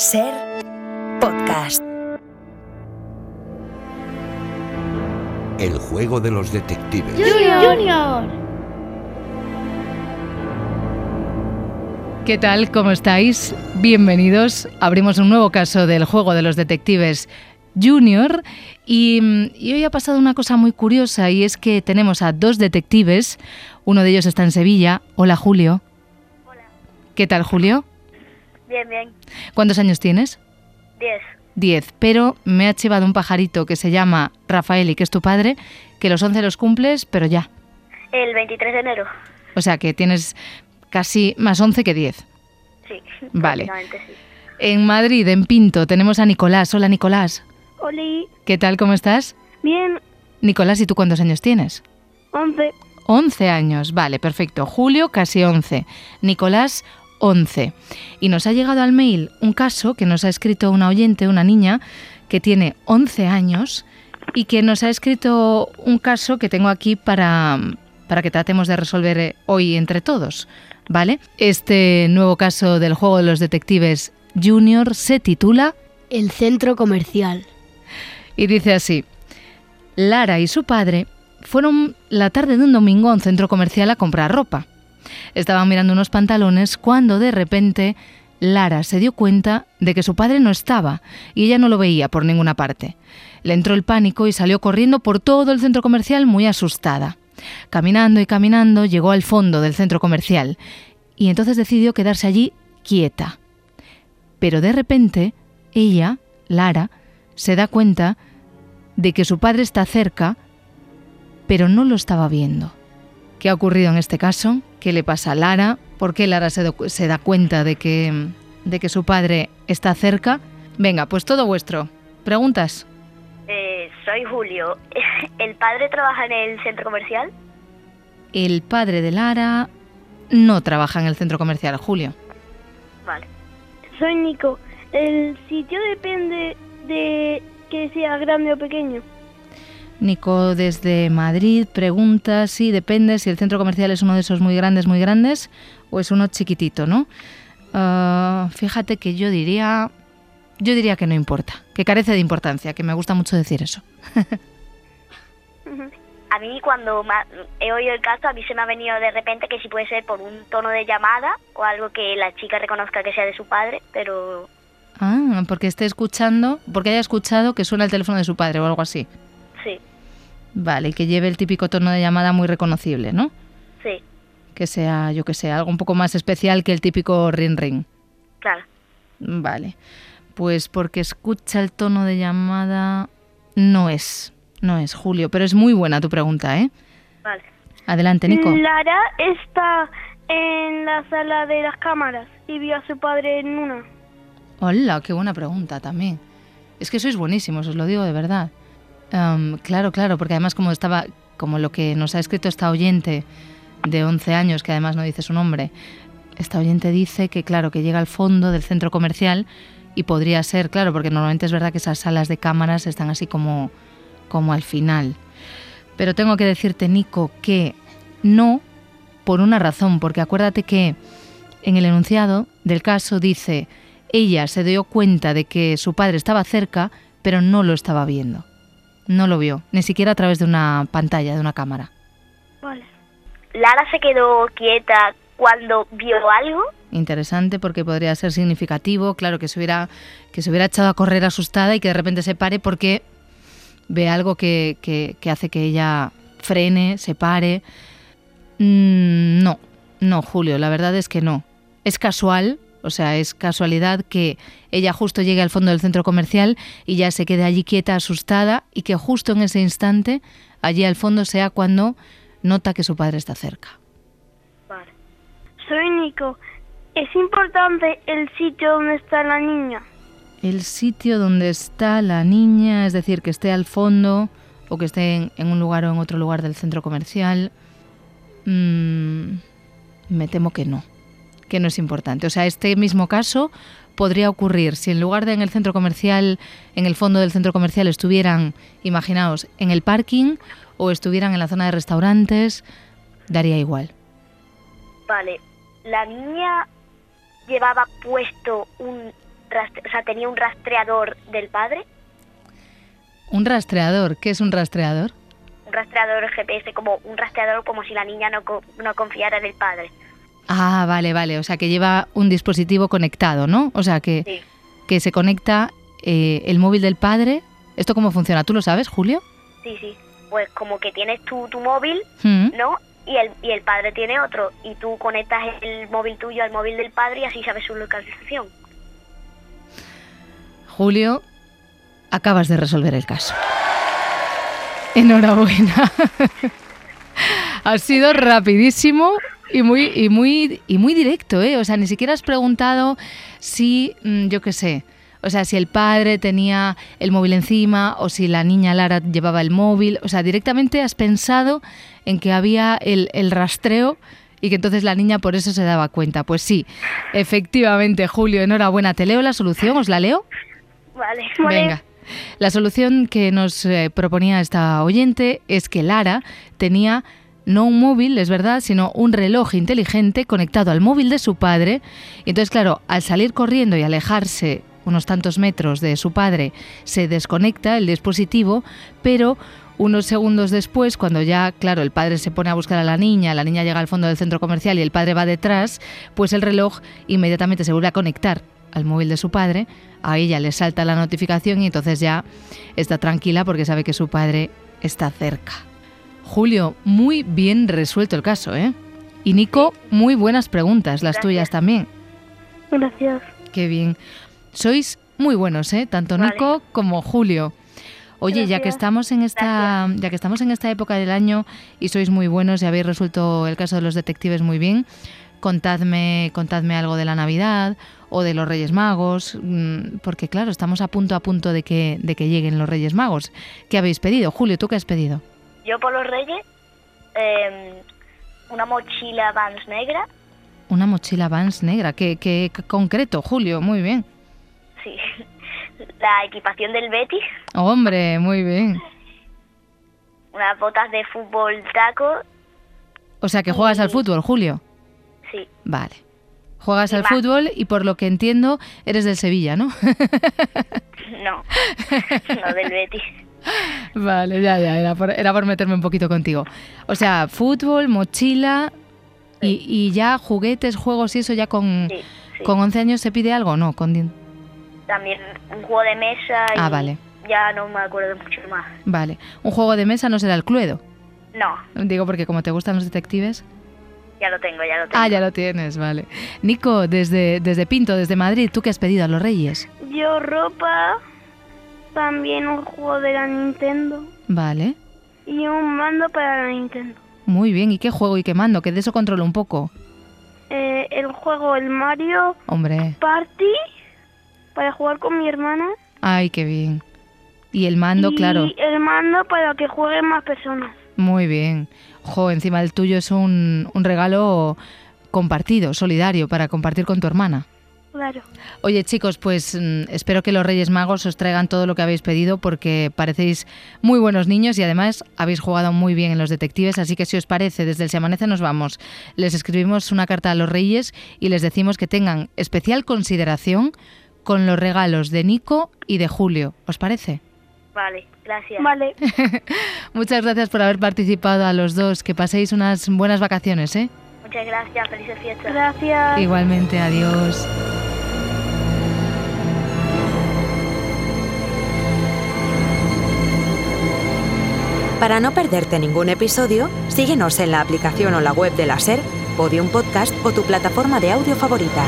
Ser podcast. El juego de los detectives. Junior. ¿Qué tal? ¿Cómo estáis? Bienvenidos. Abrimos un nuevo caso del juego de los detectives Junior y, y, hoy ha pasado una cosa muy curiosa y es que tenemos a dos detectives. Uno de ellos está en Sevilla. Hola Julio. Hola. ¿Qué tal Julio? Bien, bien. ¿Cuántos años tienes? Diez. Diez. Pero me ha llevado un pajarito que se llama Rafael y que es tu padre, que los 11 los cumples, pero ya. El 23 de enero. O sea que tienes casi más 11 que 10. Sí. Vale. sí. En Madrid, en Pinto, tenemos a Nicolás. Hola Nicolás. Oli. ¿Qué tal? ¿Cómo estás? Bien. Nicolás, ¿y tú cuántos años tienes? Once. 11 años, vale, perfecto. Julio, casi 11. Nicolás, 11. Y nos ha llegado al mail un caso que nos ha escrito una oyente, una niña, que tiene 11 años y que nos ha escrito un caso que tengo aquí para, para que tratemos de resolver eh, hoy entre todos. ¿Vale? Este nuevo caso del juego de los detectives Junior se titula El centro comercial. y dice así. Lara y su padre fueron la tarde de un domingo a un centro comercial a comprar ropa. Estaban mirando unos pantalones cuando de repente Lara se dio cuenta de que su padre no estaba y ella no lo veía por ninguna parte. Le entró el pánico y salió corriendo por todo el centro comercial muy asustada. Caminando y caminando llegó al fondo del centro comercial y entonces decidió quedarse allí quieta. Pero de repente ella, Lara, se da cuenta de que su padre está cerca, pero no lo estaba viendo. ¿Qué ha ocurrido en este caso? ¿Qué le pasa a Lara? ¿Por qué Lara se, do- se da cuenta de que, de que su padre está cerca? Venga, pues todo vuestro. ¿Preguntas? Eh, soy Julio. ¿El padre trabaja en el centro comercial? El padre de Lara no trabaja en el centro comercial, Julio. Vale. Soy Nico. El sitio depende de que sea grande o pequeño. Nico desde Madrid pregunta si depende si el centro comercial es uno de esos muy grandes, muy grandes o es uno chiquitito, ¿no? Ah, fíjate que yo diría, yo diría que no importa, que carece de importancia, que me gusta mucho decir eso. A mí cuando he oído el caso, a mí se me ha venido de repente que si puede ser por un tono de llamada o algo que la chica reconozca que sea de su padre, pero Ah, porque esté escuchando, porque haya escuchado que suena el teléfono de su padre o algo así. Vale, y que lleve el típico tono de llamada muy reconocible, ¿no? sí, Que sea, yo que sé, algo un poco más especial que el típico ring ring. claro. Vale. Pues porque escucha el tono de llamada. No es. No es, Julio. Pero es muy buena tu pregunta, ¿eh? Vale. Adelante, Nico. Lara está en la sala de las cámaras y vio a su padre en una. Hola, qué buena pregunta también. Es que sois buenísimos, os lo digo de verdad. Am, claro, claro, porque además como estaba, como lo que nos ha escrito esta oyente de 11 años, que además no dice su nombre, esta oyente dice que claro, que llega al fondo del centro comercial y podría ser, claro, porque normalmente es verdad que esas salas de cámaras están así como, como al final. Pero tengo que decirte, Nico, que no por una razón, porque acuérdate que en el enunciado del caso dice, ella se dio cuenta de que su padre estaba cerca, pero no lo estaba viendo. No lo vio, ni siquiera a través de una pantalla, de una cámara. Vale. Lara se quedó quieta cuando vio algo. Interesante porque podría ser significativo, claro, que se hubiera, que se hubiera echado a correr asustada y que de repente se pare porque ve algo que, que- que hace que ella frene, se pare. Mm, no, no, Julio, la verdad es que no. Es casual, o sea, es casualidad que ella justo llegue al fondo del centro comercial y ya se quede allí quieta, asustada, y que justo en ese instante, allí al fondo sea cuando nota que su padre está cerca. Vale. Soy Nico. Es importante el sitio donde está la niña. El sitio donde está la niña, es decir, que esté al fondo o que esté en, en un lugar o en otro lugar del centro comercial, mm, me temo que no, que no es importante. O sea, este mismo caso podría ocurrir si en lugar de en el centro comercial, en el fondo del centro comercial estuvieran, imaginaos, en el parking o estuvieran en la zona de restaurantes, daría igual. Vale. La niña llevaba puesto un o sea, tenía un rastreador del padre, Un rastreador. ¿Qué es un rastreador? un rastreador GPS, como un rastreador como si la niña no, no confiara en el padre. Ah, vale, vale. O sea, que lleva un dispositivo conectado, ¿no? O sea, que, Sí. que se conecta eh, el móvil del padre. ¿Esto cómo funciona? ¿Tú lo sabes, Julio? Sí, sí. Pues como que tienes tú tu móvil, Mm. ¿no? Y el, y el padre tiene otro. Y tú conectas el móvil tuyo al móvil del padre y así sabes su localización. Julio, acabas de resolver el caso. Enhorabuena. ha sido rapidísimo y muy, y muy, y muy directo, ¿eh? O sea, ni siquiera has preguntado si, mm, yo qué sé, o sea, si el padre tenía el móvil encima o si la niña Lara llevaba el móvil. O sea, directamente has pensado en que había el, el rastreo y que entonces la niña por eso se daba cuenta. Pues sí, efectivamente, Julio, enhorabuena. ¿Te leo la solución? ¿Os la leo? Vale. Venga. La solución que nos eh, proponía esta oyente es que Lara tenía no un móvil, es verdad, sino un reloj inteligente conectado al móvil de su padre. Y entonces, claro, al salir corriendo y alejarse unos tantos metros de su padre, se desconecta el dispositivo, pero unos segundos después, cuando ya, claro, el padre se pone a buscar a la niña, la niña llega al fondo del centro comercial y el padre va detrás, pues el reloj inmediatamente se vuelve a conectar al móvil de su padre, a ella le salta la notificación y entonces ya está tranquila porque sabe que su padre está cerca. Julio, muy bien resuelto el caso, ¿eh? Y Nico, muy buenas preguntas, las Gracias. tuyas también. Gracias. Qué bien. Sois muy buenos, ¿eh? Tanto Vale. Nico como Julio. Oye, ya que estamos en esta, ya que estamos en esta época del año y sois muy buenos y habéis resuelto el caso de los detectives muy bien, contadme, contadme algo de la Navidad o de los Reyes Magos, mm, porque claro, estamos a punto a punto de que, de que lleguen los Reyes Magos. ¿Qué habéis pedido? Julio, ¿tú qué has pedido? Yo por los reyes, eh, una mochila Vans negra. Una mochila Vans negra. ¿Qué, qué concreto, Julio? Muy bien. Sí. La equipación del Betis. Hombre, muy bien. Unas botas de fútbol taco. O sea, que juegas al fútbol, Julio. Sí. Vale. Juegas al fútbol y por lo que entiendo eres del Sevilla, ¿no? No. no del Betis. vale, ya, ya, era por, era por meterme un poquito contigo. O sea, fútbol, mochila y, y ya juguetes, juegos y eso ya con, Sí. sí. con 11 años se pide algo, ¿no? Con, También un juego de mesa. Y Ah, vale. Ya no me acuerdo mucho más. vale. Un juego de mesa no será el Cluedo. No. Digo porque como te gustan los detectives. Ya lo tengo, ya lo tengo. Ah, ya lo tienes, vale. Nico, desde, desde Pinto, desde Madrid, ¿tú qué has pedido a los Reyes? Yo ropa, también un juego de la Nintendo Vale. y un mando para la Nintendo. Muy bien. ¿Y qué juego y qué mando? Que de eso controlo un poco. Eh, el juego, el Mario Hombre. Party, para jugar con mi hermana. Ay, qué bien. Y el mando, y claro. el mando para que jueguen más personas. Muy bien. Jo, encima el tuyo es un, un regalo compartido, solidario, para compartir con tu hermana. Claro. Oye chicos, pues mm, espero que los Reyes Magos os traigan todo lo que habéis pedido porque parecéis muy buenos niños y además habéis jugado muy bien en los detectives, así que si os parece, desde el Se Amanece nos vamos. Les escribimos una carta a los Reyes y les decimos que tengan especial consideración con los regalos de Nico y de Julio. ¿Os parece? Vale, gracias. Vale. Muchas gracias por haber participado a los dos. Que paséis unas buenas vacaciones, ¿eh? Muchas gracias. Felices fiestas. Gracias. Igualmente, adiós. Para no perderte ningún episodio, síguenos en la aplicación o la web de la SER, Podium Podcast o tu plataforma de audio favorita.